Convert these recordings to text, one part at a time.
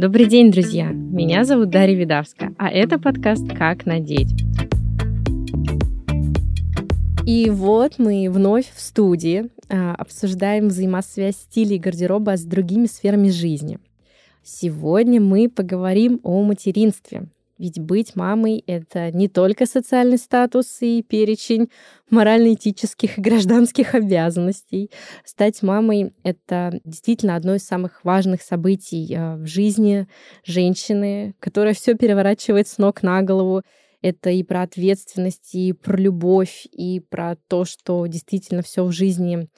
Добрый день, друзья! Меня зовут Дарья Видавска, а это подкаст «Как надеть». И вот мы вновь в студии а, обсуждаем взаимосвязь стилей гардероба с другими сферами жизни. Сегодня мы поговорим о материнстве, ведь быть мамой — это не только социальный статус и перечень морально-этических и гражданских обязанностей. Стать мамой — это действительно одно из самых важных событий э, в жизни женщины, которая все переворачивает с ног на голову. Это и про ответственность, и про любовь, и про то, что действительно все в жизни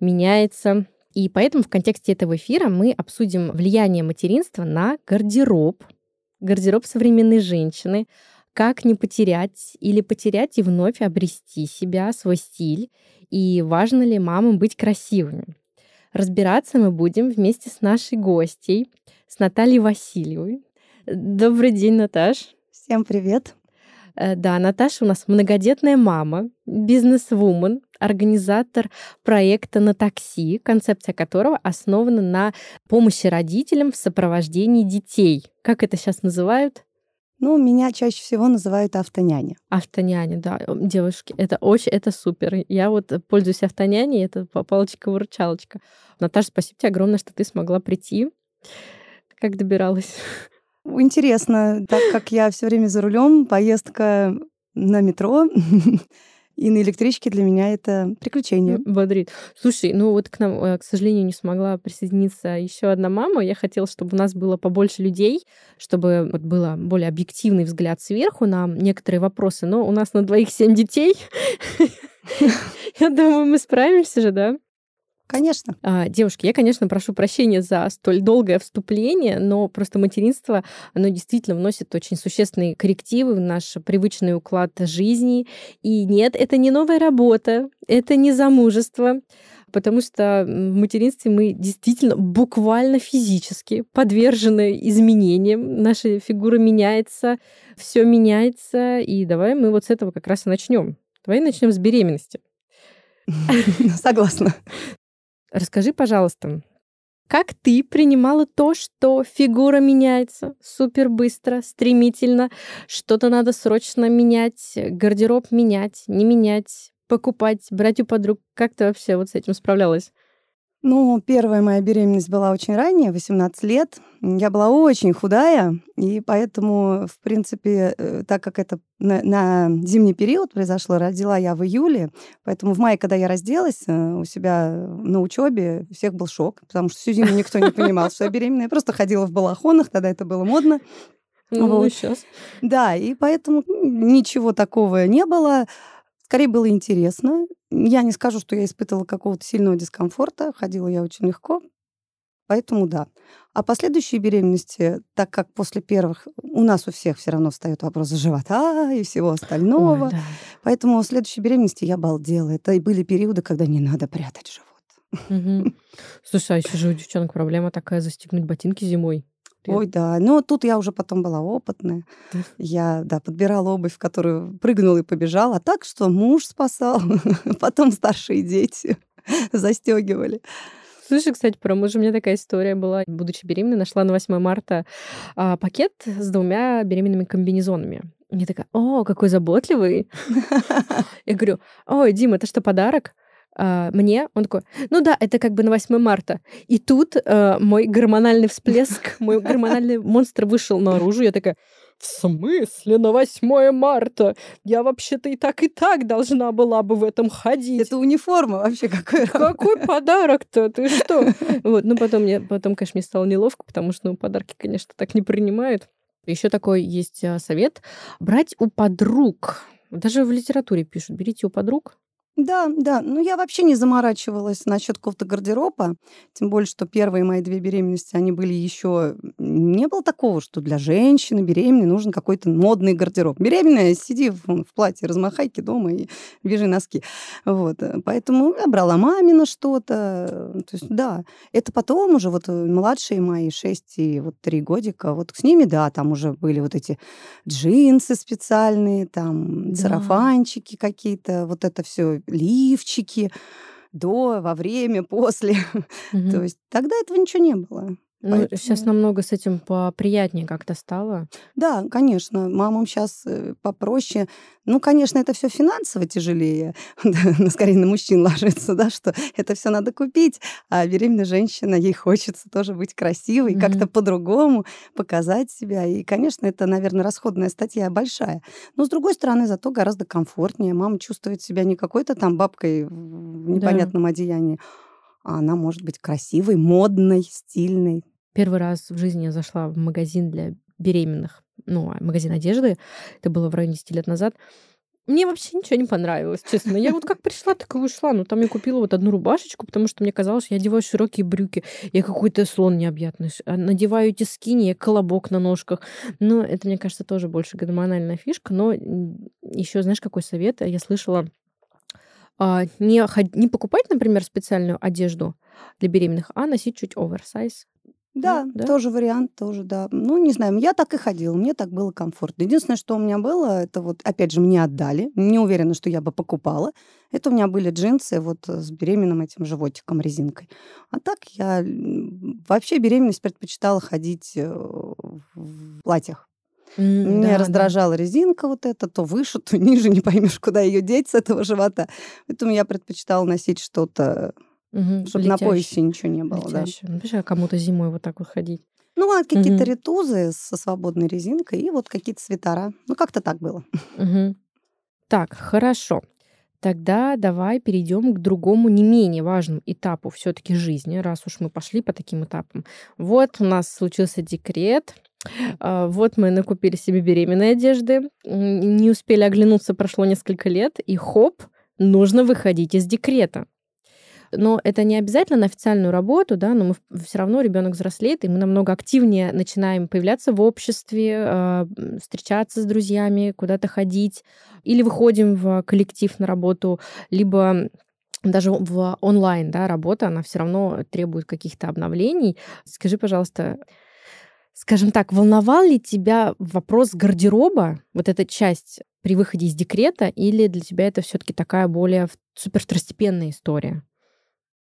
меняется. И поэтому в контексте этого эфира мы обсудим влияние материнства на гардероб, гардероб современной женщины, как не потерять или потерять и вновь обрести себя, свой стиль, и важно ли мамам быть красивыми. Разбираться мы будем вместе с нашей гостей, с Натальей Васильевой. Добрый день, Наташ. Всем привет. Э, да, Наташа у нас многодетная мама, бизнес-вумен, организатор проекта на такси, концепция которого основана на помощи родителям в сопровождении детей. Как это сейчас называют? Ну, меня чаще всего называют автоняня. Автоняня, да. Девушки, это очень, это супер. Я вот пользуюсь автоняней, это палочка-выручалочка. Наташа, спасибо тебе огромное, что ты смогла прийти. Как добиралась? Интересно, так как я все время за рулем, поездка на метро и на электричке для меня это приключение. Бодрит. Слушай, ну вот к нам, э, к сожалению, не смогла присоединиться еще одна мама. Я хотела, чтобы у нас было побольше людей, чтобы вот был более объективный взгляд сверху на некоторые вопросы. Но у нас на двоих семь детей. Я думаю, мы справимся же, да? Конечно. А, девушки, я, конечно, прошу прощения за столь долгое вступление, но просто материнство, оно действительно вносит очень существенные коррективы в наш привычный уклад жизни. И нет, это не новая работа, это не замужество, потому что в материнстве мы действительно буквально физически подвержены изменениям. Наша фигура меняется, все меняется. И давай мы вот с этого как раз и начнем. Давай начнем с беременности. Согласна. Расскажи, пожалуйста, как ты принимала то, что фигура меняется супер быстро, стремительно, что-то надо срочно менять, гардероб менять, не менять, покупать, брать у подруг? Как ты вообще вот с этим справлялась? Ну, первая моя беременность была очень ранняя, 18 лет. Я была очень худая, и поэтому, в принципе, э, так как это на, на зимний период произошло, родила я в июле, поэтому в мае, когда я разделась э, у себя на учебе, у всех был шок, потому что всю зиму никто не понимал, что я беременная. Я просто ходила в балахонах, тогда это было модно. Ну, вот. сейчас. Да, и поэтому ничего такого не было. Скорее было интересно. Я не скажу, что я испытывала какого-то сильного дискомфорта. Ходила я очень легко. Поэтому да. А последующие беременности, так как после первых у нас у всех все равно встает вопрос живота и всего остального, Ой, да. поэтому в следующей беременности я балдела. Это и были периоды, когда не надо прятать живот. Угу. Слушай, а еще же у девчонок проблема такая застегнуть ботинки зимой. Ой, да. Но тут я уже потом была опытная. Я, да, подбирала обувь, в которую прыгнула и побежала. А так, что муж спасал, потом старшие дети застегивали. Слушай, кстати, про мужа у меня такая история была. Будучи беременной, нашла на 8 марта а, пакет с двумя беременными комбинезонами. Я такая, о, какой заботливый. Я говорю, ой, Дима, это что, подарок? Uh, мне, он такой, ну да, это как бы на 8 марта. И тут uh, мой гормональный всплеск, мой гормональный монстр вышел наружу. Я такая, в смысле на 8 марта? Я вообще-то и так, и так должна была бы в этом ходить. Это униформа вообще какой Какой подарок-то? Ты что? Вот, ну потом мне, потом, конечно, мне стало неловко, потому что ну, подарки, конечно, так не принимают. Еще такой есть а, совет. Брать у подруг. Даже в литературе пишут, берите у подруг, да, да. Ну, я вообще не заморачивалась насчет какого-то гардероба. Тем более, что первые мои две беременности, они были еще... Не было такого, что для женщины беременной нужен какой-то модный гардероб. Беременная, сиди в, в платье, размахайки дома и вяжи носки. Вот. Поэтому я брала мамина что-то. То есть, да. Это потом уже вот младшие мои, 6 и вот 3 годика, вот с ними, да, там уже были вот эти джинсы специальные, там да. сарафанчики какие-то, вот это все лифчики до, во время, после. Угу. То есть тогда этого ничего не было. Ну, Поэтому... сейчас намного с этим поприятнее как-то стало. Да, конечно, мамам сейчас э, попроще. Ну, конечно, это все финансово тяжелее, скорее на мужчин ложится, да, что это все надо купить, а беременная женщина, ей хочется тоже быть красивой, mm-hmm. как-то по-другому показать себя. И, конечно, это, наверное, расходная статья большая. Но, с другой стороны, зато гораздо комфортнее. Мама чувствует себя не какой-то там бабкой в непонятном да. одеянии, а она может быть красивой, модной, стильной. Первый раз в жизни я зашла в магазин для беременных, ну, а, магазин одежды, это было в районе 10 лет назад. Мне вообще ничего не понравилось, честно. Я вот как пришла, так и ушла. Ну, там я купила вот одну рубашечку, потому что мне казалось, я одеваю широкие брюки. Я какой-то слон необъятный. А надеваю эти скини, я колобок на ножках. Ну, это, мне кажется, тоже больше гормональная фишка. Но еще, знаешь, какой совет? Я слышала, а, не, не покупать, например, специальную одежду для беременных, а носить чуть оверсайз. Да, ну, да, тоже вариант, тоже, да. Ну, не знаю, я так и ходила, мне так было комфортно. Единственное, что у меня было, это вот, опять же, мне отдали. Не уверена, что я бы покупала. Это у меня были джинсы вот с беременным этим животиком резинкой. А так я вообще беременность предпочитала ходить э, в платьях. Mm, Меня да, раздражала да. резинка вот эта, то выше, то ниже, не поймешь, куда ее деть с этого живота. Поэтому я предпочитала носить что-то, угу, чтобы на поясе ничего не было. Да. Ну, а кому-то зимой вот так вот ходить. Ну, а какие-то угу. ретузы со свободной резинкой и вот какие-то свитера. Ну, как-то так было. Угу. Так, хорошо. Тогда давай перейдем к другому не менее важному этапу все-таки жизни, раз уж мы пошли по таким этапам. Вот у нас случился декрет, а, вот мы накупили себе беременной одежды, не успели оглянуться, прошло несколько лет, и хоп, нужно выходить из декрета. Но это не обязательно на официальную работу, да, но мы все равно ребенок взрослеет, и мы намного активнее начинаем появляться в обществе, а, встречаться с друзьями, куда-то ходить, или выходим в коллектив на работу, либо даже в онлайн да, работа, она все равно требует каких-то обновлений. Скажи, пожалуйста, Скажем так, волновал ли тебя вопрос гардероба, вот эта часть при выходе из декрета, или для тебя это все-таки такая более супер второстепенная история?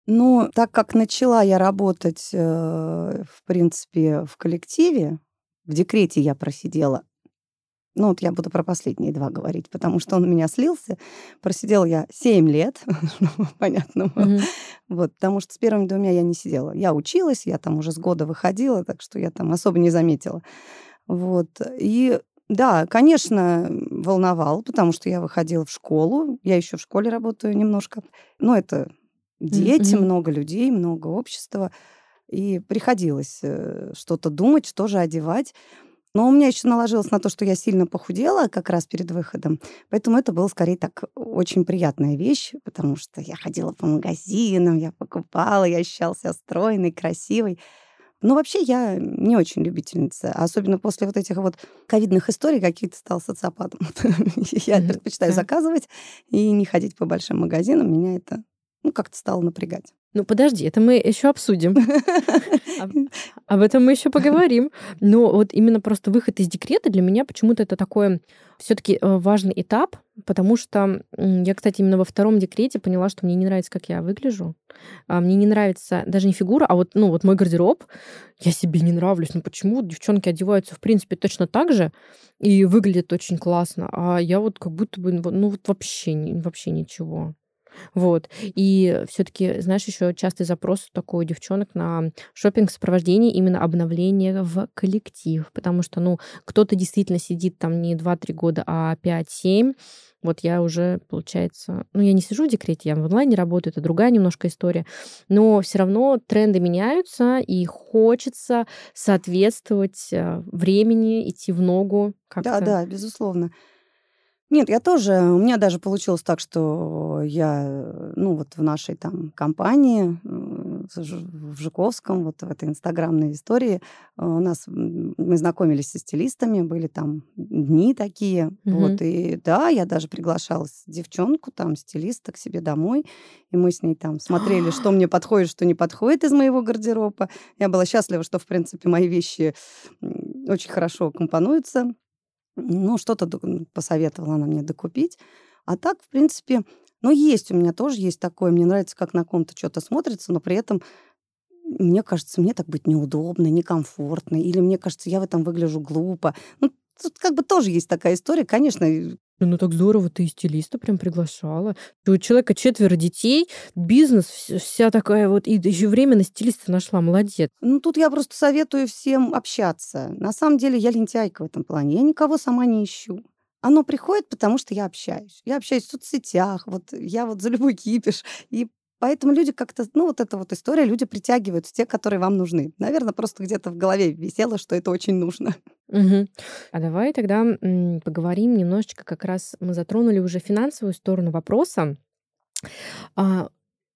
Ну, так как начала я работать, э, в принципе, в коллективе, в декрете я просидела ну, вот я буду про последние два говорить, потому что он у меня слился. Просидела я 7 лет, понятно. Mm-hmm. Вот, потому что с первыми двумя я не сидела. Я училась, я там уже с года выходила, так что я там особо не заметила. Вот. И да, конечно, волновал, потому что я выходила в школу. Я еще в школе работаю немножко. Но это дети, mm-hmm. много людей, много общества. И приходилось э, что-то думать, что же одевать. Но у меня еще наложилось на то, что я сильно похудела как раз перед выходом. Поэтому это было скорее так очень приятная вещь, потому что я ходила по магазинам, я покупала, я ощущала себя стройной, красивой. Ну, вообще, я не очень любительница. Особенно после вот этих вот ковидных историй какие-то стал социопатом. Я предпочитаю заказывать и не ходить по большим магазинам. Меня это ну, как-то стало напрягать. Ну, подожди, это мы еще обсудим. Об этом мы еще поговорим. Но вот именно просто выход из декрета для меня почему-то это такой все-таки э, важный этап, потому что я, кстати, именно во втором декрете поняла, что мне не нравится, как я выгляжу. А мне не нравится даже не фигура, а вот, ну, вот мой гардероб. Я себе не нравлюсь. Ну почему девчонки одеваются, в принципе, точно так же и выглядят очень классно, а я вот как будто бы, ну, вот вообще, вообще ничего. Вот. И все-таки, знаешь, еще частый запрос такой у девчонок на шопинг сопровождение именно обновление в коллектив. Потому что, ну, кто-то действительно сидит там не 2-3 года, а 5-7. Вот я уже, получается, ну, я не сижу в декрете, я в онлайне работаю, это другая немножко история. Но все равно тренды меняются, и хочется соответствовать э, времени, идти в ногу. Да, да, безусловно. Нет, я тоже, у меня даже получилось так, что я, ну вот в нашей там компании, в Жуковском, вот в этой инстаграмной истории, э, у нас, мы знакомились со стилистами, были там дни такие, угу. вот, и да, я даже приглашала девчонку, там, стилиста к себе домой, и мы с ней там смотрели, что мне подходит, что не подходит из моего гардероба. Я была счастлива, что, в принципе, мои вещи очень хорошо компонуются ну, что-то посоветовала она мне докупить. А так, в принципе, ну, есть у меня тоже есть такое. Мне нравится, как на ком-то что-то смотрится, но при этом мне кажется, мне так быть неудобно, некомфортно, или мне кажется, я в этом выгляжу глупо. Ну, тут как бы тоже есть такая история, конечно. Ну так здорово, ты и стилиста прям приглашала. У человека четверо детей, бизнес, вся такая вот, и еще время на стилиста нашла, молодец. Ну тут я просто советую всем общаться. На самом деле я лентяйка в этом плане, я никого сама не ищу. Оно приходит, потому что я общаюсь. Я общаюсь в соцсетях, вот я вот за любой кипиш. И Поэтому люди как-то, ну, вот эта вот история, люди притягивают те, которые вам нужны. Наверное, просто где-то в голове висело, что это очень нужно. Угу. А давай тогда поговорим немножечко, как раз мы затронули уже финансовую сторону вопроса. А,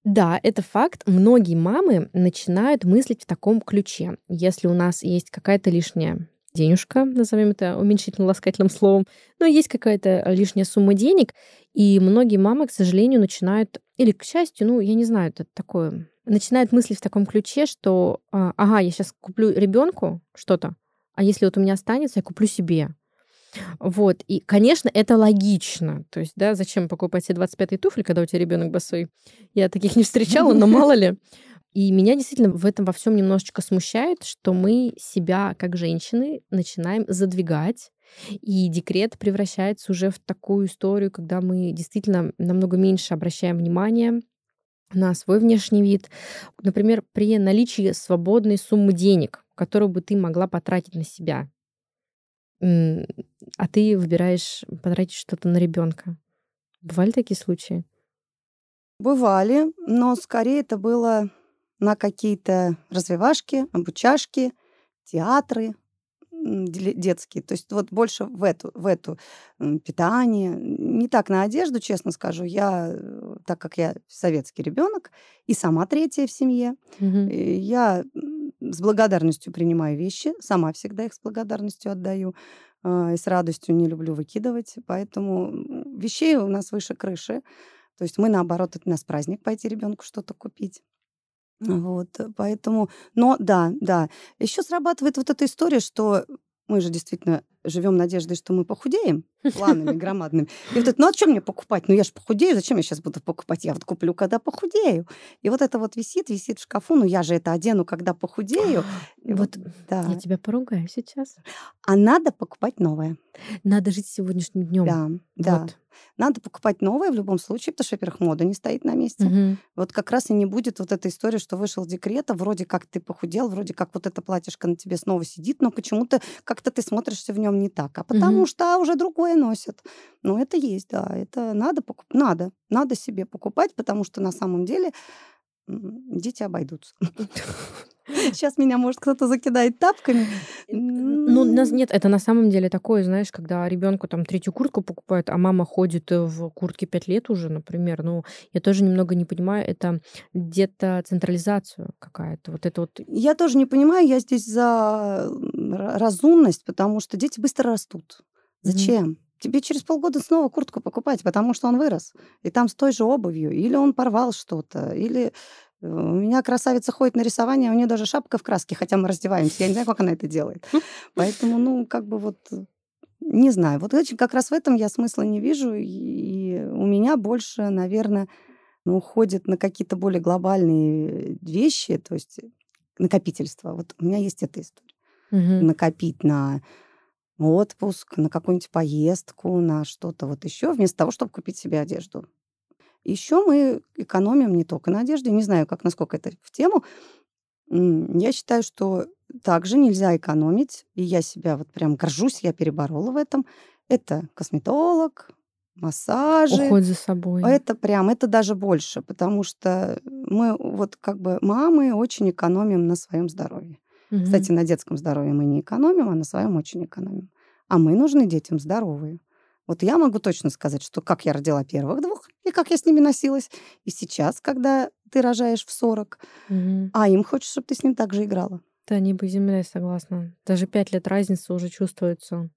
да, это факт. Многие мамы начинают мыслить в таком ключе. Если у нас есть какая-то лишняя денежка, назовем это уменьшительно-ласкательным словом, но есть какая-то лишняя сумма денег, и многие мамы, к сожалению, начинают, или к счастью, ну, я не знаю, это такое, начинают мыслить в таком ключе, что, а, ага, я сейчас куплю ребенку что-то, а если вот у меня останется, я куплю себе. Вот. И, конечно, это логично. То есть, да, зачем покупать себе 25 туфли, когда у тебя ребенок босой? Я таких не встречала, но мало ли. И меня действительно в этом во всем немножечко смущает, что мы себя, как женщины, начинаем задвигать. И декрет превращается уже в такую историю, когда мы действительно намного меньше обращаем внимание на свой внешний вид. Например, при наличии свободной суммы денег, которую бы ты могла потратить на себя, а ты выбираешь потратить что-то на ребенка. Бывали такие случаи? Бывали, но скорее это было на какие-то развивашки, обучашки, театры детские. То есть вот больше в эту, в эту питание. Не так на одежду, честно скажу. Я, э, так как я советский ребенок и сама третья в семье, угу. я с благодарностью принимаю вещи, сама всегда их с благодарностью отдаю а, и с радостью не люблю выкидывать. Поэтому вещей у нас выше крыши. То есть мы, наоборот, это у нас праздник пойти ребенку что-то купить. Вот, э, поэтому, но да, да. Еще срабатывает вот эта история, что мы же действительно живем надеждой, что мы похудеем планами громадными. И вот это, ну а что мне покупать? Ну я же похудею, зачем я сейчас буду покупать? Я вот куплю, когда похудею. И вот это вот висит, висит в шкафу, ну я же это одену, когда похудею. И вот, да. Я тебя поругаю сейчас. А надо покупать новое. Надо жить сегодняшним днем. Да, да. Вот. Надо покупать новое в любом случае, потому что, во-первых, мода не стоит на месте. Угу. Вот как раз и не будет вот этой истории, что вышел декрет, а вроде как ты похудел, вроде как вот это платьишко на тебе снова сидит, но почему-то как-то ты смотришься в нем не так. А потому угу. что уже другое носят. Ну, это есть, да. Это надо покупать. Надо. Надо себе покупать, потому что на самом деле дети обойдутся. Сейчас меня, может, кто-то закидает тапками. Ну, нет, это на самом деле такое, знаешь, когда ребенку там третью куртку покупают, а мама ходит э, в куртке пять лет уже, например. Ну, я тоже немного не понимаю, это где-то централизацию какая-то. Вот это вот. Я тоже не понимаю, я здесь за разумность, потому что дети быстро растут. Зачем? Mm-hmm. Тебе через полгода снова куртку покупать, потому что он вырос. И там с той же обувью. Или он порвал что-то, или у меня красавица ходит на рисование, а у нее даже шапка в краске, хотя мы раздеваемся. Я не знаю, как она это делает. Поэтому, ну, как бы вот не знаю. Вот как раз в этом я смысла не вижу. И у меня больше, наверное, ну, уходит на какие-то более глобальные вещи, то есть накопительство. Вот у меня есть эта история. Угу. Накопить на отпуск, на какую-нибудь поездку, на что-то вот еще, вместо того, чтобы купить себе одежду. Еще мы экономим не только на одежде, не знаю, как насколько это в тему. Я считаю, что также нельзя экономить, и я себя вот прям горжусь, я переборола в этом. Это косметолог, массажи. Уход за собой. Это прям, это даже больше, потому что мы вот как бы мамы очень экономим на своем здоровье. Угу. Кстати, на детском здоровье мы не экономим, а на своем очень экономим. А мы нужны детям здоровые. Вот я могу точно сказать, что как я родила первых двух, и как я с ними носилась. И сейчас, когда ты рожаешь в 40, угу. а им хочется, чтобы ты с ним так же играла. Да, небо и земля, согласна. Даже пять лет разницы уже чувствуется.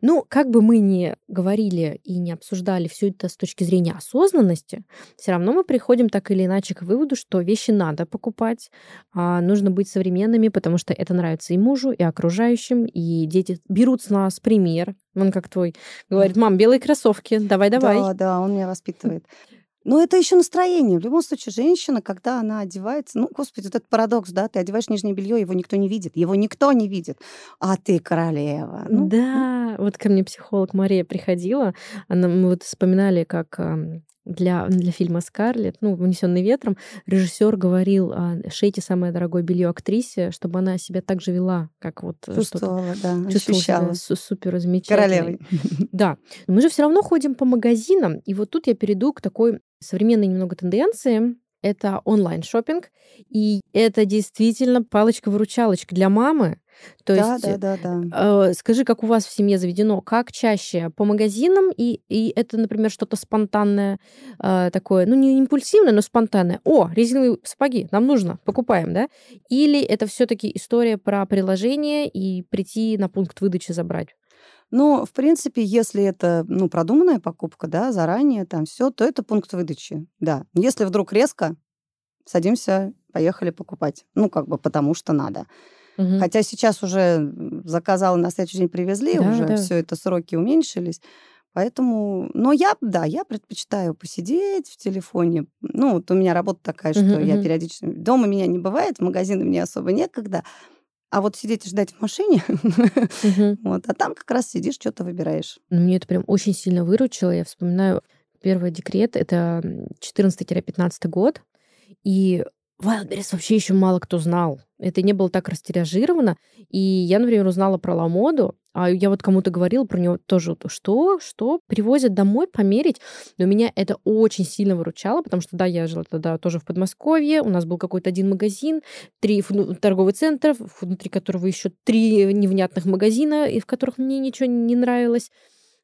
Ну, как бы мы ни говорили и не обсуждали все это с точки зрения осознанности, все равно мы приходим так или иначе к выводу, что вещи надо покупать, а нужно быть современными, потому что это нравится и мужу, и окружающим, и дети берут с нас пример. Он как твой говорит, мам, белые кроссовки, давай-давай. Да, да, он меня воспитывает. Но это еще настроение. В любом случае, женщина, когда она одевается, ну, господи, вот этот парадокс, да, ты одеваешь нижнее белье, его никто не видит, его никто не видит, а ты королева. Ну, да, вот ко мне психолог Мария приходила, она, мы вот вспоминали, как для, для фильма «Скарлетт», ну, «Унесенный ветром», режиссер говорил, а, шейте самое дорогое белье актрисе, чтобы она себя так же вела, как вот э, чувствовала, да, чувствовала себя супер. Королевой. Да. Мы же все равно ходим по магазинам, и вот тут я перейду к такой современной немного тенденции, это онлайн шопинг, и это действительно палочка-выручалочка для мамы, то да, есть, да, да, да. Э, скажи, как у вас в семье заведено, как чаще по магазинам и, и это, например, что-то спонтанное э, такое, ну не импульсивное, но спонтанное. О, резиновые сапоги, нам нужно, покупаем, да? Или это все-таки история про приложение и прийти на пункт выдачи забрать? Ну, в принципе, если это ну, продуманная покупка, да, заранее там все, то это пункт выдачи, да. Если вдруг резко, садимся, поехали покупать. Ну, как бы потому что надо. Угу. Хотя сейчас уже заказала, на следующий день привезли, да, уже да. все это сроки уменьшились. Поэтому, но я, да, я предпочитаю посидеть в телефоне. Ну, вот у меня работа такая, что uh-huh, я периодически... Дома меня не бывает, в магазины мне особо некогда. А вот сидеть и ждать в машине, uh-huh. вот, а там как раз сидишь, что-то выбираешь. Ну, мне это прям очень сильно выручило. Я вспоминаю первый декрет, это 14-15 год, и Wildberries вообще еще мало кто знал. Это не было так растиражировано. И я, например, узнала про Ламоду, а я вот кому-то говорила про него тоже, что, что, привозят домой померить. Но меня это очень сильно выручало, потому что, да, я жила тогда тоже в Подмосковье, у нас был какой-то один магазин, три ну, торговых центров, внутри которого еще три невнятных магазина, и в которых мне ничего не нравилось.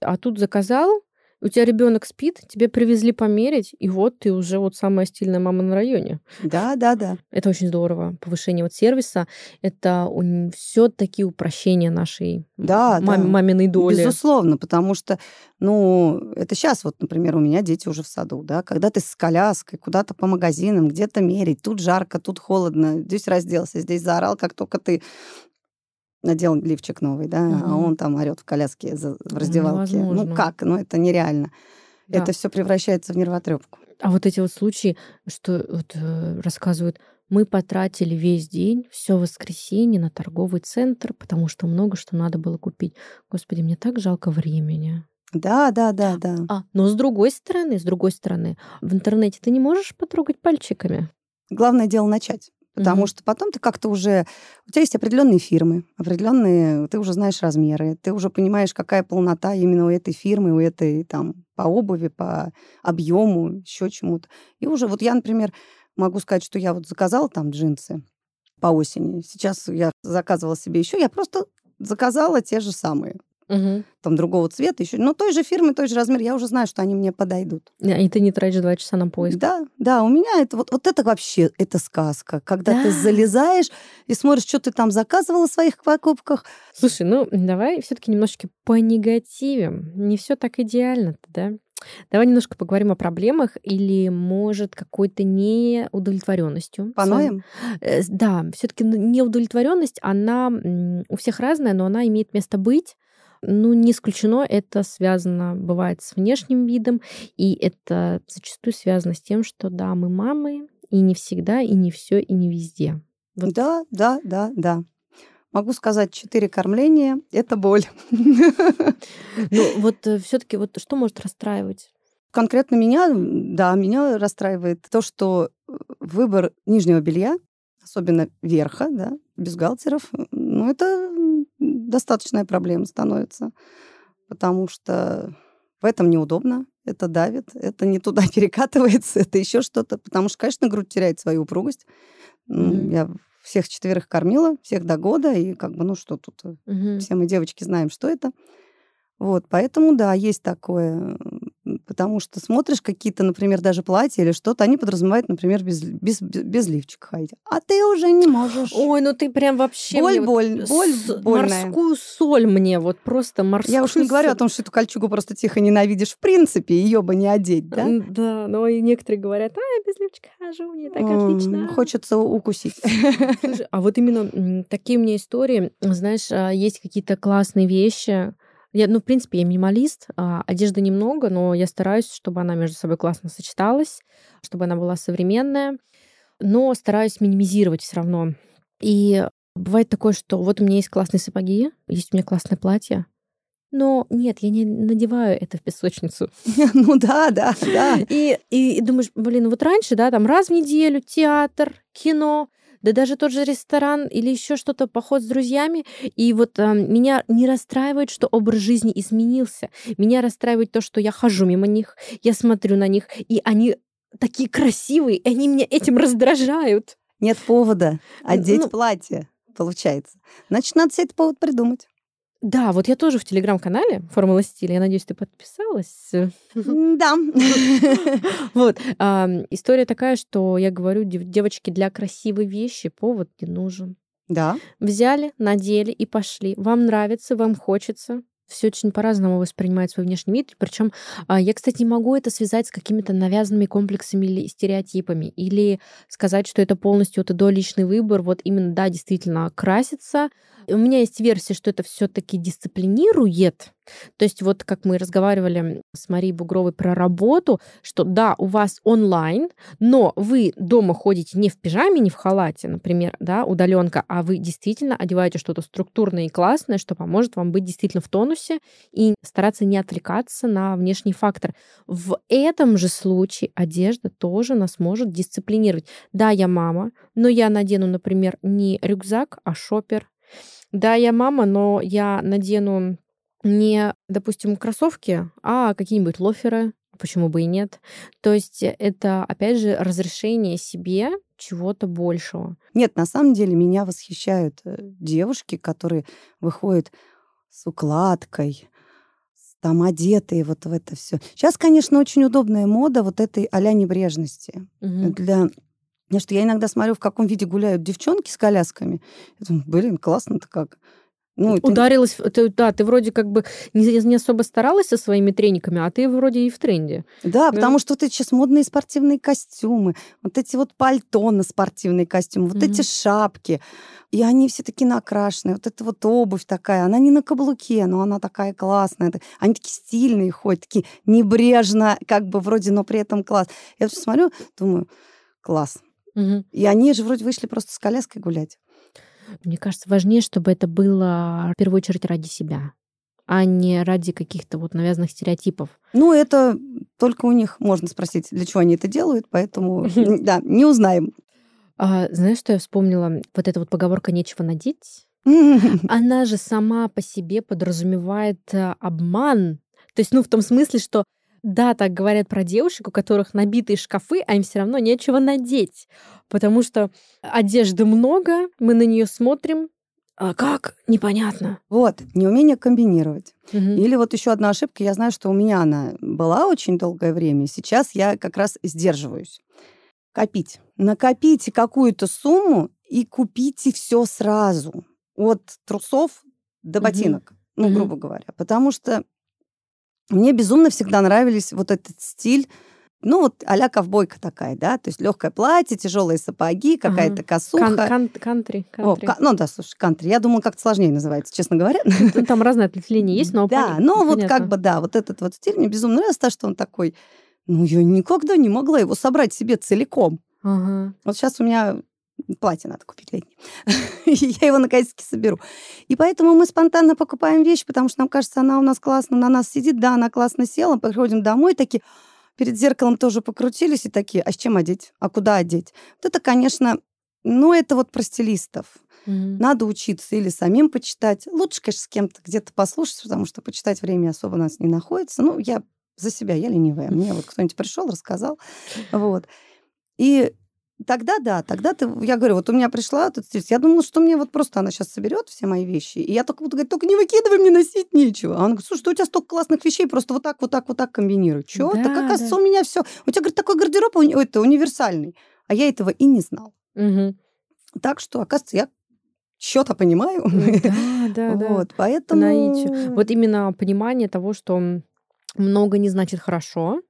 А тут заказал, у тебя ребенок спит, тебе привезли померить, и вот ты уже вот самая стильная мама на районе. Да, да, да. Это очень здорово. Повышение вот сервиса, это все-таки упрощение нашей да, мам, да. маминой доли. Безусловно, потому что, ну, это сейчас вот, например, у меня дети уже в саду, да, когда ты с коляской куда-то по магазинам, где-то мерить, тут жарко, тут холодно, здесь разделся, здесь заорал, как только ты надел лифчик новый, да, угу. а он там орет в коляске в раздевалке. Ну. Ну как? Ну это нереально. Да. Это все превращается в нервотрепку. А вот эти вот случаи, что вот, э, рассказывают, мы потратили весь день, все воскресенье на торговый центр, потому что много что надо было купить. Господи, мне так жалко времени. Да, да, да, да. А, но с другой стороны, с другой стороны, в интернете ты не можешь потрогать пальчиками. Главное дело начать. Потому mm-hmm. что потом ты как-то уже... У тебя есть определенные фирмы, определенные... Ты уже знаешь размеры, ты уже понимаешь, какая полнота именно у этой фирмы, у этой там по обуви, по объему, еще чему-то. И уже вот я, например, могу сказать, что я вот заказала там джинсы по осени. Сейчас я заказывала себе еще, я просто заказала те же самые угу. там другого цвета еще, но той же фирмы, той же размер, я уже знаю, что они мне подойдут. И ты не тратишь два часа на поиск. Да, да, у меня это вот, вот это вообще, это сказка, когда да. ты залезаешь и смотришь, что ты там заказывала в своих покупках. Слушай, ну давай все-таки немножечко по негативам. Не все так идеально, да? Давай немножко поговорим о проблемах или, может, какой-то неудовлетворенностью. Поноем? Э, да, все-таки неудовлетворенность, она у всех разная, но она имеет место быть. Ну, не исключено, это связано, бывает, с внешним видом, и это зачастую связано с тем, что, да, мы мамы, и не всегда, и не все, и не везде. Вот. Да, да, да, да. Могу сказать, четыре кормления – это боль. Ну, вот э, все таки вот что может расстраивать? Конкретно меня, да, меня расстраивает то, что э, выбор нижнего белья, особенно верха, да, бюстгальтеров, ну, это достаточная проблема становится, потому что в этом неудобно, это давит, это не туда перекатывается, это еще что-то, потому что, конечно, грудь теряет свою упругость. Mm-hmm. Я всех четверых кормила, всех до года, и как бы, ну что тут, mm-hmm. все мы девочки знаем, что это. Вот, поэтому, да, есть такое. Потому что смотришь какие-то, например, даже платья или что-то, они подразумевают, например, без, без, без лифчика ходить. А ты уже не можешь. Ой, ну ты прям вообще... Боль, боль, вот боль, с... больная. Морскую соль мне, вот просто морскую Я уж не соль. говорю о том, что эту кольчугу просто тихо ненавидишь в принципе, ее бы не одеть, да? Да, но и некоторые говорят, а, я без лифчика хожу, мне так отлично. Хочется укусить. Слушай, а вот именно такие у меня истории, знаешь, а, есть какие-то классные вещи, Я, ну, в принципе, я минималист, а, одежды немного, но я стараюсь, чтобы она между собой классно сочеталась, чтобы она была современная, но стараюсь минимизировать все равно. И бывает такое, что вот у меня есть классные сапоги, есть у меня классное платье, но нет, я не надеваю это в песочницу. Ну да, да, да. И, и, и думаешь, блин, вот раньше, да, там раз в неделю театр, кино, да даже тот же ресторан или еще что-то, поход с друзьями. И вот э, меня не расстраивает, что образ жизни изменился. Меня расстраивает то, что я хожу мимо них, я смотрю на них, и они такие красивые, и они меня этим раздражают. Нет повода одеть ну, платье, получается. Значит, надо себе этот повод придумать. Да, вот я тоже в телеграм-канале «Формула стиля». Я надеюсь, ты подписалась. Да. Вот. История такая, что я говорю, девочки, для красивой вещи повод не нужен. Да. Взяли, надели и пошли. Вам нравится, вам хочется все очень по-разному воспринимает свой внешний вид. Причем а, я, кстати, не могу это связать с какими-то навязанными комплексами или стереотипами. Или сказать, что это полностью и до личный выбор. Вот именно, да, действительно, краситься. У меня есть версия, что это все-таки дисциплинирует, то есть вот как мы разговаривали с Марией Бугровой про работу, что да, у вас онлайн, но вы дома ходите не в пижаме, не в халате, например, да, удаленка, а вы действительно одеваете что-то структурное и классное, что поможет вам быть действительно в тонусе и стараться не отвлекаться на внешний фактор. В этом же случае одежда тоже нас может дисциплинировать. Да, я мама, но я надену, например, не рюкзак, а шопер. Да, я мама, но я надену не, допустим, кроссовки, а какие-нибудь лоферы, почему бы и нет. То есть это, опять же, разрешение себе чего-то большего. Нет, на самом деле меня восхищают э, девушки, которые выходят с укладкой, там одетые вот в это все. Сейчас, конечно, очень удобная мода вот этой а-ля небрежности. Угу. Для Потому что я иногда смотрю, в каком виде гуляют девчонки с колясками. Я думаю, блин, классно-то как. Ну, Ударилась, ты, да, ты вроде как бы не, не особо старалась со своими трениками, а ты вроде и в тренде. Да, да? потому что вот эти сейчас модные спортивные костюмы, вот эти вот пальто на спортивные костюмы, вот mm-hmm. эти шапки, и они все такие накрашенные. Вот эта вот обувь такая, она не на каблуке, но она такая классная. Они такие стильные ходят, такие небрежно, как бы вроде, но при этом класс. Я вот смотрю, думаю, класс. Угу. И они же вроде вышли просто с коляской гулять. Мне кажется, важнее, чтобы это было в первую очередь ради себя, а не ради каких-то вот навязанных стереотипов. Ну, это только у них можно спросить, для чего они это делают, поэтому, да, не узнаем. А, знаешь, что я вспомнила? Вот эта вот поговорка «нечего надеть». Она же сама по себе подразумевает э, обман. То есть, ну, в том смысле, что да, так говорят про девушек, у которых набитые шкафы, а им все равно нечего надеть. Потому что одежды много, мы на нее смотрим, а как? Непонятно. Вот, неумение комбинировать. Угу. Или вот еще одна ошибка, я знаю, что у меня она была очень долгое время, сейчас я как раз сдерживаюсь. Копить. Накопите какую-то сумму и купите все сразу. От трусов до ботинок, угу. ну, грубо говоря. Потому что мне безумно всегда нравились вот этот стиль, ну вот а-ля ковбойка такая, да, то есть легкое платье, тяжелые сапоги, какая-то ага. косуха. Кан- кантри. О, ну да, слушай, кантри. Я думала, как-то сложнее называется, честно говоря. Ну, там разные ответвления есть, но Да, но вот как бы, да, вот этот вот стиль мне безумно нравится, что он такой, ну я никогда не могла его собрать себе целиком. Ага. Вот сейчас у меня платье надо купить летнее. я его наконец-таки соберу. И поэтому мы спонтанно покупаем вещь, потому что нам кажется, она у нас классно на нас сидит. Да, она классно села. Приходим домой, такие перед зеркалом тоже покрутились и такие, а с чем одеть? А куда одеть? Вот это, конечно, ну, это вот про стилистов. Mm-hmm. Надо учиться или самим почитать. Лучше, конечно, с кем-то где-то послушать, потому что почитать время особо у нас не находится. Ну, я за себя, я ленивая. Мне вот кто-нибудь пришел, рассказал. Вот. И Тогда да, тогда ты, я говорю, вот у меня пришла этот стиль, я думала, что мне вот просто она сейчас соберет все мои вещи, и я только буду говорить, только не выкидывай, мне носить нечего. А она говорит, слушай, у тебя столько классных вещей, просто вот так, вот так, вот так комбинируй. Че? Да, так оказывается, да. у меня все. У тебя, говорит, такой гардероб это универсальный. А я этого и не знал. Угу. Так что, оказывается, я что-то понимаю. Да, да, да. Вот, поэтому... Вот именно понимание того, что много не значит хорошо,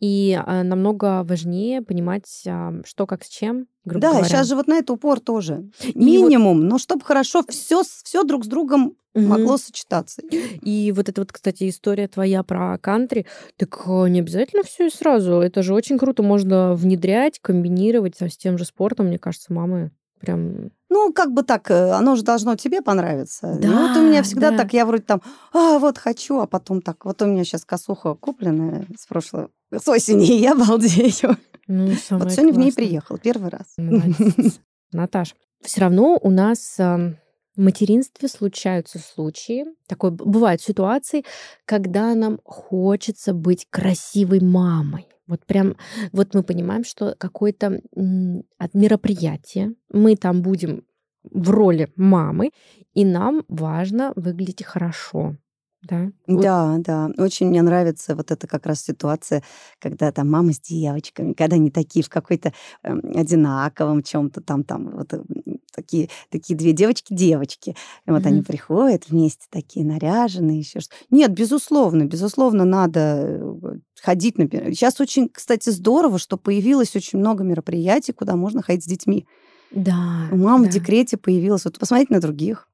И а, намного важнее понимать, а, что как с чем, грубо Да, говоря. сейчас же вот на это упор тоже. И вот- Минимум, но чтобы хорошо все, все друг с другом Мгм. могло сочетаться. И вот эта вот, кстати, история твоя про кантри, так а, не обязательно все и сразу. Это же очень круто, можно внедрять, комбинировать с тем же спортом. Мне кажется, мамы прям... Ну, как бы так, э, оно же должно тебе понравиться. И вот у Да, меня всегда да. так, я вроде там, а, вот хочу, а потом так, вот у меня сейчас косуха купленная с прошлого, с осени, и я балдею. Ну, Вот сегодня в ней классное. приехал, первый раз. Молодец. Наташ, все равно у нас в материнстве случаются случаи, такой, б- бывают ситуации, когда нам хочется быть красивой мамой. Вот прям, вот мы понимаем, что какое-то от мероприятия мы там будем в роли мамы, и нам важно выглядеть хорошо. Да? Вот Да, да, очень мне нравится вот эта как раз ситуация, когда там мама с девочками, когда они такие в какой-то эм, одинаковом чем-то там, там вот э, м, такие, такие две девочки-девочки. И вот они Мгм. приходят вместе такие наряженные, еще что Нет, безусловно, безусловно, надо э, ходить на... Сейчас очень, кстати, здорово, что появилось очень много мероприятий, куда можно ходить с детьми. Да. У мам в да. декрете появилось. Вот посмотрите на других.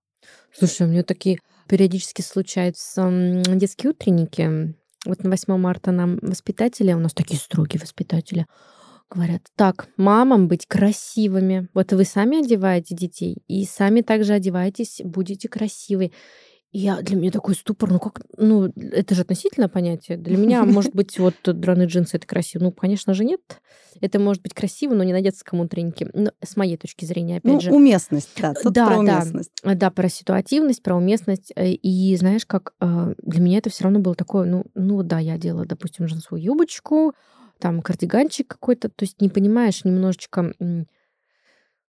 Слушай, у меня такие периодически случаются детские утренники. Вот на 8 марта нам воспитатели, у нас такие строгие воспитатели, говорят, так, мамам быть красивыми. Вот вы сами одеваете детей, и сами также одеваетесь, будете красивы. Я, для меня такой ступор, ну как, ну это же относительное понятие. Для меня, может быть, вот драные джинсы это красиво. Ну, конечно же, нет. Это может быть красиво, но не на детском утреннике. Ну, с моей точки зрения, опять Ну, же. уместность, да, тут Да, про да. уместность. Э, Да, про ситуативность, про уместность. Э, И знаешь, как э, для меня это все равно было такое, ну, ну да, я делала, допустим, женскую юбочку, там кардиганчик какой-то, то есть не понимаешь немножечко,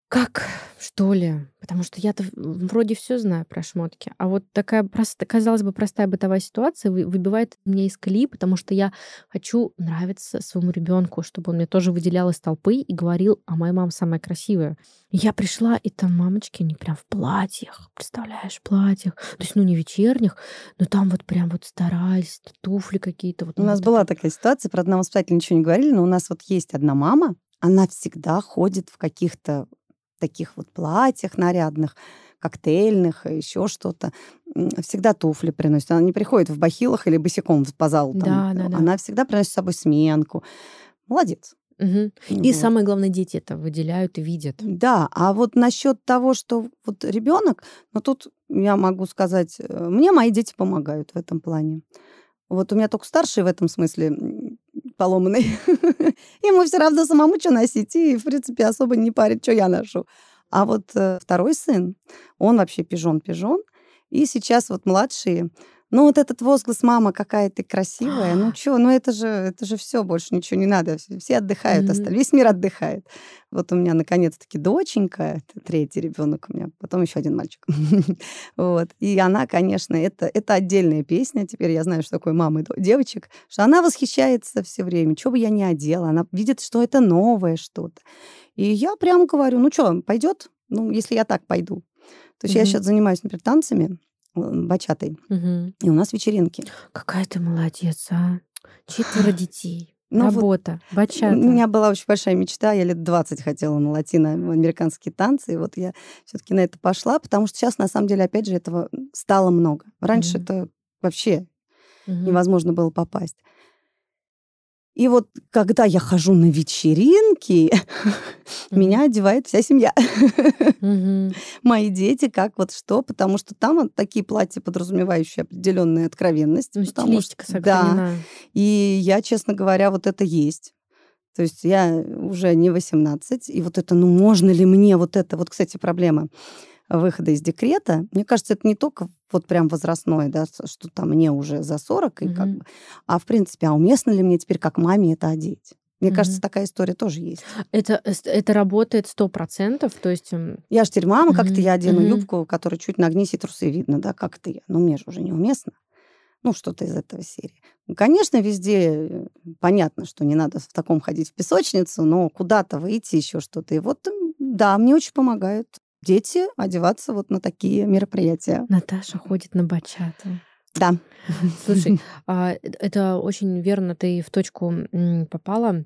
как, что ли, потому что я-то вроде все знаю про шмотки, а вот такая простая, казалось бы, простая бытовая ситуация вы- выбивает меня из колеи, потому что я хочу нравиться своему ребенку, чтобы он мне тоже выделял из толпы и говорил, а моя мама самая красивая. Я пришла, и там мамочки, они прям в платьях, представляешь, в платьях. То есть, ну, не вечерних, но там вот прям вот старались, туфли какие-то. Вот, У нас вот была это. такая ситуация, про одного воспитателя ничего не говорили, но у нас вот есть одна мама, она всегда ходит в каких-то таких вот платьях нарядных, коктейльных, еще что-то. Всегда туфли приносит. Она не приходит в бахилах или босиком по залу. Да, Там. да, да. Она всегда приносит с собой сменку. Молодец. Мгм. Ну И вот. самое главное, дети это выделяют и видят. Да, а вот насчет того, что вот ребенок, ну тут я могу сказать, э, мне мои дети помогают в этом плане. Вот у меня только старший в этом смысле поломанный. Ему все равно самому что носить, и, в принципе, особо не парит, что я ношу. А вот э, второй сын, он вообще пижон-пижон. И сейчас вот младшие, ну вот этот возглас «мама, какая ты красивая», ну что, ну это же, это же все, больше ничего не надо. Все- отдыхают, Мгм. остальные, весь мир отдыхает. Вот у меня наконец-таки доченька, это третий ребенок у меня, потом еще один мальчик. Вот. И она, конечно, это, это отдельная песня. Теперь я знаю, что такое мама девочек, что она восхищается все время. Что бы я ни одела, она видит, что это новое что-то. И я прямо говорю, ну что, пойдет? Ну, если я так пойду. То есть я Мгм. сейчас занимаюсь, например, танцами, бачатой, Мгм. и у нас вечеринки. Какая ты молодец, а. Четверо детей. Ну вот Работа, бачата. У меня была очень большая мечта, я лет 20 хотела на латиноамериканские танцы, и вот я все-таки на это пошла, потому что сейчас, на самом деле, опять же, этого стало много. Раньше Мгм. это вообще Мгм. невозможно было попасть. И вот когда я хожу на вечеринки, меня одевает вся семья. Мои дети, как вот что, потому что там вот такие платья, подразумевающие определенную откровенность. Ну, потому что- да, и я, честно говоря, вот это есть. То есть я уже не 18, и вот это, ну можно ли мне вот это? Вот, кстати, проблема выхода из декрета. Мне кажется, это не только вот прям возрастное, да, что там мне уже за 40, и как Мгм. бы, а в принципе, а уместно ли мне теперь как маме это одеть? Мне кажется, Мгм. такая история тоже есть. Это, это работает сто процентов, то есть... м, Я же теперь мама, как-то Мгм, я одену мгм. юбку, которая чуть нагнись и трусы видно, да, как это я. Ну, мне же уже неуместно. Ну, что-то из этого серии. Ну, Конечно, везде э, понятно, что не надо в таком ходить в песочницу, но куда-то выйти, еще что-то. И вот, да, мне очень помогают дети одеваться вот на такие мероприятия. Наташа ходит на бачату. Да. Слушай, а, это очень верно, ты в точку попала.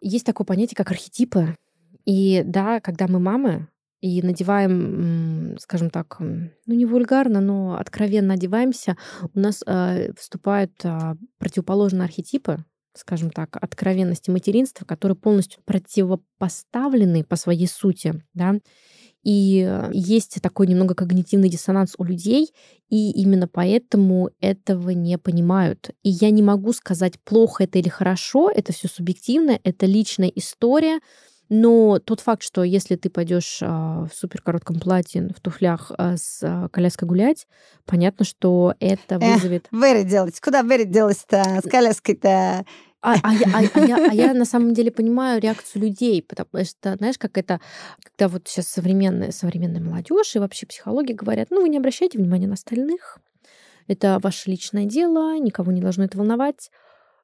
Есть такое понятие, как архетипы. И да, когда мы мамы, и надеваем, скажем так, ну не вульгарно, но откровенно одеваемся, у нас э, вступают э, противоположные архетипы, скажем так, откровенности материнства, которые полностью противопоставлены по своей сути, да, и есть такой немного когнитивный диссонанс у людей, и именно поэтому этого не понимают. И я не могу сказать, плохо это или хорошо, это все субъективно, это личная история, но тот факт, что если ты пойдешь а, в супер коротком платье, в туфлях а, с а, коляской гулять, понятно, что это вызовет... Эх, делать. Куда Вэри делать-то с коляской-то? А, а, я, а, а, я, а я на самом деле понимаю реакцию людей, потому что, знаешь, как это, когда вот сейчас современная, современная молодежь и вообще психологи говорят, ну, вы не обращайте внимания на остальных, это ваше личное дело, никого не должно это волновать.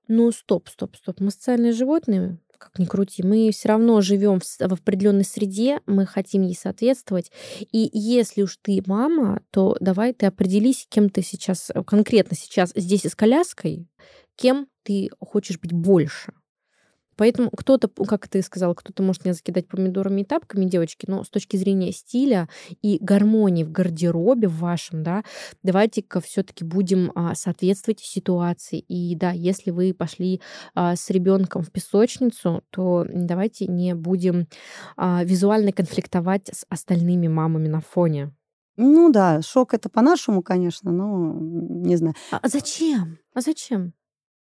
Ну, стоп, стоп, стоп. Мы социальные животные, как ни крути, мы все равно живем в, в определенной среде, мы хотим ей соответствовать. И если уж ты мама, то давай ты определись, кем ты сейчас, конкретно сейчас здесь с коляской, кем ты хочешь быть больше. Поэтому кто-то, как ты сказала, кто-то может меня закидать помидорами и тапками, девочки, но с точки зрения стиля и гармонии в гардеробе в вашем, да, давайте-ка все таки будем а, соответствовать ситуации. И да, если вы пошли а, с ребенком в песочницу, то давайте не будем а, визуально конфликтовать с остальными мамами на фоне. Ну да, шок это по-нашему, конечно, но не знаю. А зачем? А зачем?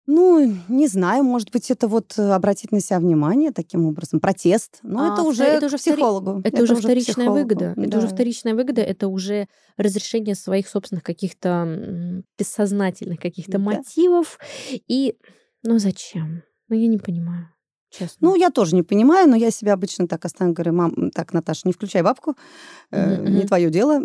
Ну, не знаю, может быть, это вот э, обратить на себя внимание таким образом, протест. Но а, это уже это уже психологу. Это, это уже вторичная психологу. выгода. Да. Это уже вторичная выгода, это уже разрешение своих собственных каких-то бессознательных каких-то да. мотивов. И, ну зачем? Ну я не понимаю. Честно. Ну, я тоже не понимаю, но я себя обычно так остану, говорю, мам, так, Наташа, не включай бабку, mm-hmm. э, не твое дело.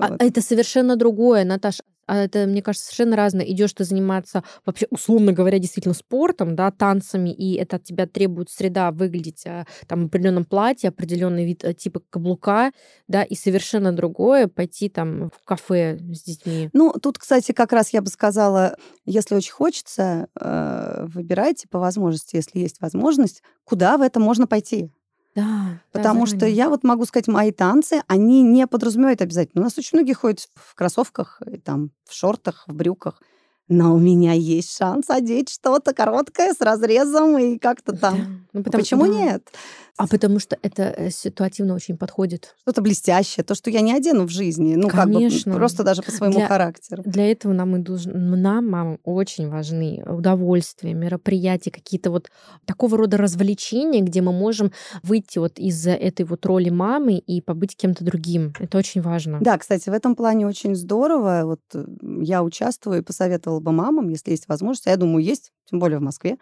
А, вот. Это совершенно другое, Наташа а это, мне кажется, совершенно разное. Идешь ты заниматься вообще, условно говоря, действительно спортом, да, танцами, и это от тебя требует среда выглядеть а, там в определенном платье, определенный вид э, типа каблука, да, и совершенно другое пойти там в кафе с детьми. Ну, тут, кстати, как раз я бы сказала, если очень хочется, э, выбирайте по возможности, если есть возможность, куда в это можно пойти. Да. Потому да, что я вот могу сказать, мои танцы, они не подразумевают обязательно. У нас очень многие ходят в кроссовках, там, в шортах, в брюках но у меня есть шанс одеть что-то короткое с разрезом и как-то там. Да. Ну, потому, Почему да. нет? А потому что это э, ситуативно очень подходит. Что-то блестящее, то, что я не одену в жизни. Ну, Конечно. как бы просто даже по своему для, характеру. Для этого нам и должны, нам, мамам, очень важны удовольствия, мероприятия, какие-то вот такого рода развлечения, где мы можем выйти вот из этой вот роли мамы и побыть кем-то другим. Это очень важно. Да, кстати, в этом плане очень здорово. Вот э, я участвую и посоветовала бы мамам, если есть возможность, а я думаю, есть, тем более в Москве,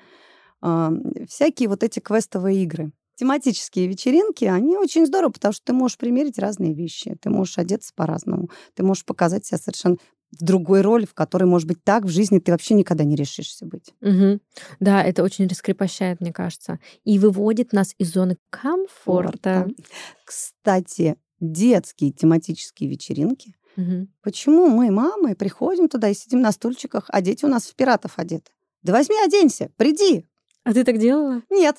всякие вот эти квестовые игры. Тематические вечеринки, они очень здорово, потому что ты можешь примерить разные вещи, ты можешь одеться по-разному, ты можешь показать себя совершенно в другой роли, в которой, может быть, так в жизни ты вообще никогда не решишься быть. Угу. Да, это очень раскрепощает, мне кажется, и выводит нас из зоны комфорта. Форта. Кстати, детские тематические вечеринки Угу. Почему мы, мамы, приходим туда и сидим на стульчиках, а дети у нас в пиратов одеты? Да возьми, оденься, приди. А ты так делала? Нет.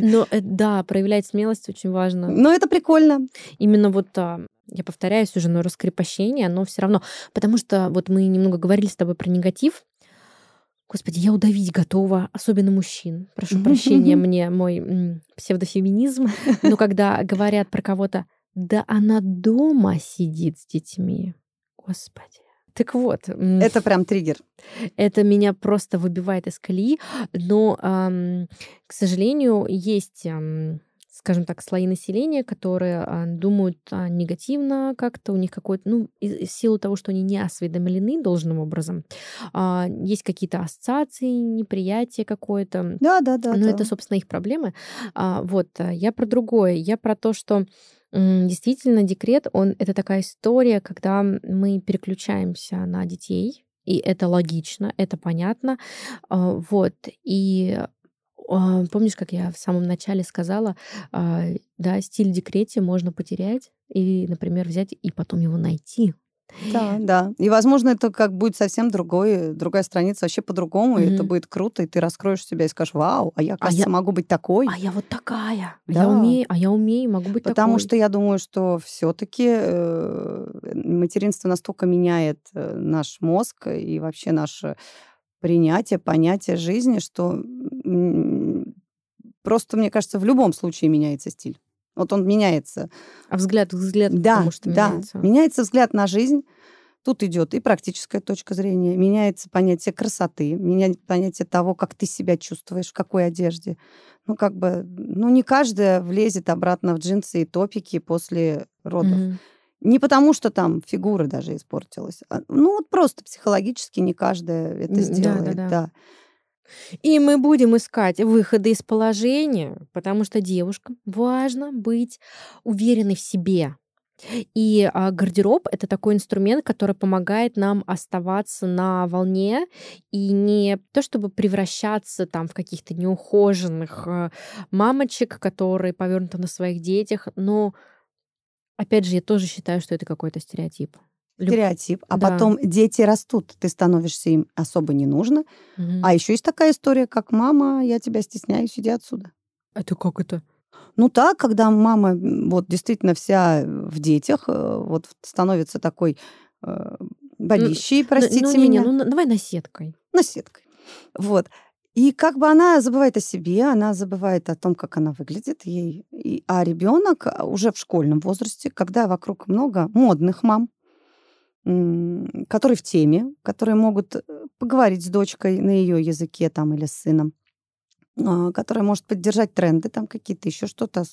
Но э, да, проявлять смелость очень важно. Но это прикольно. Именно вот а, я повторяюсь уже, но раскрепощение, оно все равно. Потому что вот мы немного говорили с тобой про негатив. Господи, я удавить готова, особенно мужчин. Прошу прощения мне мой псевдофеминизм. Но когда говорят про кого-то, да она дома сидит с детьми. Господи. Так вот. Это прям триггер. Это меня просто выбивает из колеи. Но, эм, к сожалению, есть, эм, скажем так, слои населения, которые э, думают э, негативно как-то. У них какой-то, ну, в силу того, что они не осведомлены должным образом, э, есть какие-то ассоциации, неприятие какое-то. Да, да, да. Но да. это, собственно, их проблемы. А, вот, я про другое. Я про то, что Действительно, декрет, он это такая история, когда мы переключаемся на детей, и это логично, это понятно. А, вот. И а, помнишь, как я в самом начале сказала, а, да, стиль декрете можно потерять и, например, взять и потом его найти. Да, да. И, возможно, это как будет совсем другой, другая страница, вообще по-другому, mm-hmm. и это будет круто, и ты раскроешь себя и скажешь, вау, а я, кажется, а я... могу быть такой. А я вот такая. Да. А я умею, а я умею, могу быть Потому такой. что я думаю, что все-таки э, материнство настолько меняет э, наш мозг и вообще наше принятие, понятие жизни, что просто, мне кажется, в любом случае меняется стиль. Вот он меняется. А взгляд, взгляд, да, потому что да, меняется. меняется взгляд на жизнь. Тут идет и практическая точка зрения, меняется понятие красоты, меняется понятие того, как ты себя чувствуешь, в какой одежде. Ну, как бы, ну, не каждая влезет обратно в джинсы и топики после родов. Mm-hmm. Не потому, что там фигура даже испортилась. А, ну, вот просто психологически не каждая это сделает. Да, да, да. да. И мы будем искать выходы из положения, потому что девушкам важно быть уверенной в себе. И а, гардероб это такой инструмент, который помогает нам оставаться на волне и не то чтобы превращаться там в каких-то неухоженных а, мамочек, которые повернуты на своих детях, но опять же я тоже считаю, что это какой-то стереотип стереотип, а да. потом дети растут, ты становишься им особо не нужно. Угу. А еще есть такая история, как мама, я тебя стесняюсь, иди отсюда. Это как это? Ну так, когда мама вот действительно вся в детях, э, вот становится такой э, бабищей, простите ну, ну, меня. Не, не, ну давай наседкой. Наседкой. Вот. И как бы она забывает о себе, она забывает о том, как она выглядит, ей, и, а ребенок уже в школьном возрасте, когда вокруг много модных мам, которые в теме, которые могут э, поговорить с дочкой на ее языке там или с сыном, а, которая может поддержать тренды там какие-то, еще что-то.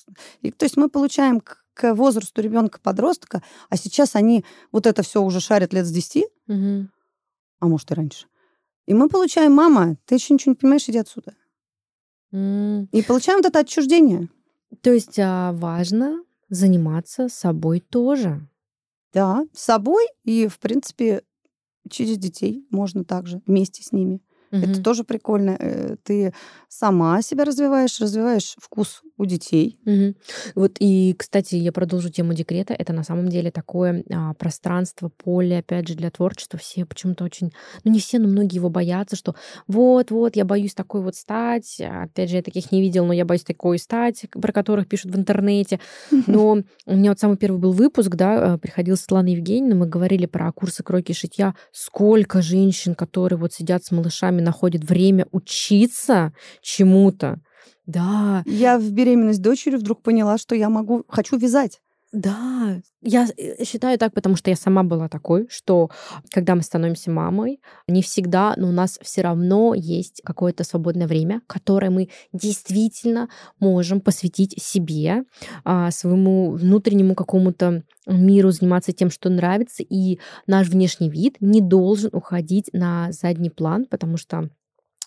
И, то есть мы получаем к, к возрасту ребенка-подростка, а сейчас они вот это все уже шарят лет с 10, угу. а может и раньше. И мы получаем, мама, ты еще ничего не понимаешь, иди отсюда. Mm. И получаем вот это отчуждение. То есть а, важно заниматься собой тоже. Да, с собой и, в принципе, через детей можно также вместе с ними. Угу. Это тоже прикольно. Э, ты сама себя развиваешь, развиваешь вкус у детей. Угу. Вот и, кстати, я продолжу тему декрета. Это на самом деле такое а, пространство, поле, опять же, для творчества. Все почему-то очень, ну не все, но многие его боятся, что вот-вот, я боюсь такой вот стать. Опять же, я таких не видел, но я боюсь такой стать, про которых пишут в интернете. Но у меня вот самый первый был выпуск, да, э, приходила Светлана Евгеньевна, мы говорили про курсы кройки и шитья. Сколько женщин, которые вот сидят с малышами, находят время учиться чему-то. Да. Я в беременность дочери вдруг поняла, что я могу, хочу вязать. Да, я э, считаю так, потому что я сама была такой, что когда мы становимся мамой, не всегда, но у нас все равно есть какое-то свободное время, которое мы действительно можем посвятить себе, а, своему внутреннему какому-то миру, заниматься тем, что нравится, и наш внешний вид не должен уходить на задний план, потому что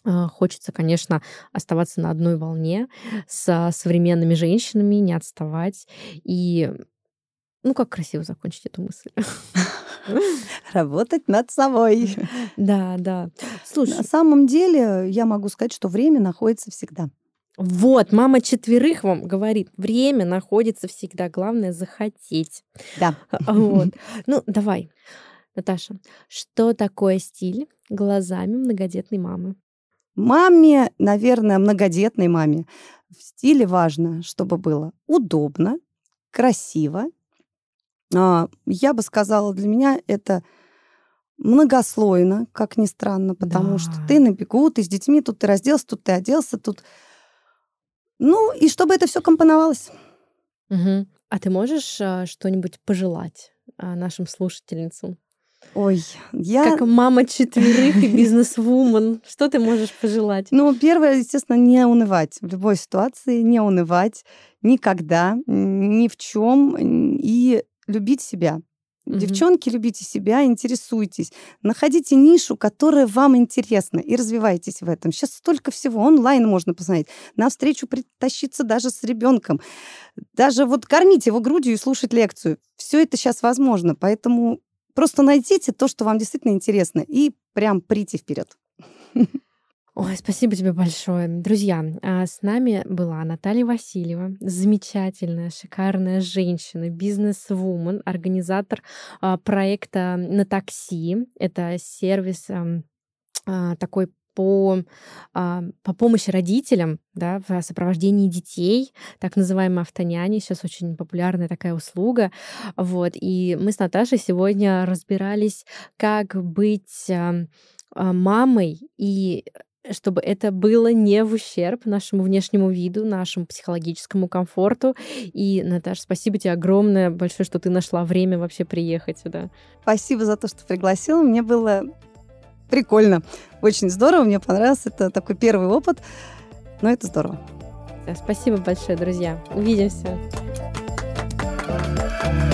Хочется, конечно, оставаться на одной волне с современными женщинами, не отставать. И ну, как красиво закончить эту мысль. Работать над собой. Да, да. Слушай, на самом деле я могу сказать, что время находится всегда. Вот, мама четверых вам говорит, время находится всегда, главное захотеть. Да. Вот. Ну, давай, Наташа, что такое стиль глазами многодетной мамы? Маме, наверное, многодетной маме в стиле важно, чтобы было удобно, красиво. А, я бы сказала, для меня это многослойно, как ни странно, потому да. что ты на бегу, ты с детьми, тут ты разделся, тут ты оделся, тут... Ну, и чтобы это все компоновалось. Угу. А ты можешь а, что-нибудь пожелать а, нашим слушательницам? Ой, я... Как мама четверых и бизнес-вумен. Что ты можешь пожелать? Ну, первое, естественно, не унывать. В любой ситуации не унывать никогда, ни в чем. И любить себя. Mm-hmm. Девчонки, любите себя, интересуйтесь, находите нишу, которая вам интересна, и развивайтесь в этом. Сейчас столько всего онлайн можно посмотреть, на встречу притащиться даже с ребенком, даже вот кормить его грудью и слушать лекцию. Все это сейчас возможно, поэтому Просто найдите то, что вам действительно интересно, и прям прийти вперед. Ой, спасибо тебе большое. Друзья, а, с нами была Наталья Васильева, замечательная, шикарная женщина, бизнес-вумен, организатор а, проекта «На такси». Это сервис а, такой по, по помощи родителям да, в сопровождении детей, так называемые автоняни, сейчас очень популярная такая услуга. Вот. И мы с Наташей сегодня разбирались, как быть мамой и чтобы это было не в ущерб нашему внешнему виду, нашему психологическому комфорту. И, Наташа, спасибо тебе огромное, большое, что ты нашла время вообще приехать сюда. Спасибо за то, что пригласила. Мне было прикольно. Очень здорово, мне понравился. Это такой первый опыт, но это здорово. Спасибо большое, друзья. Увидимся. thank you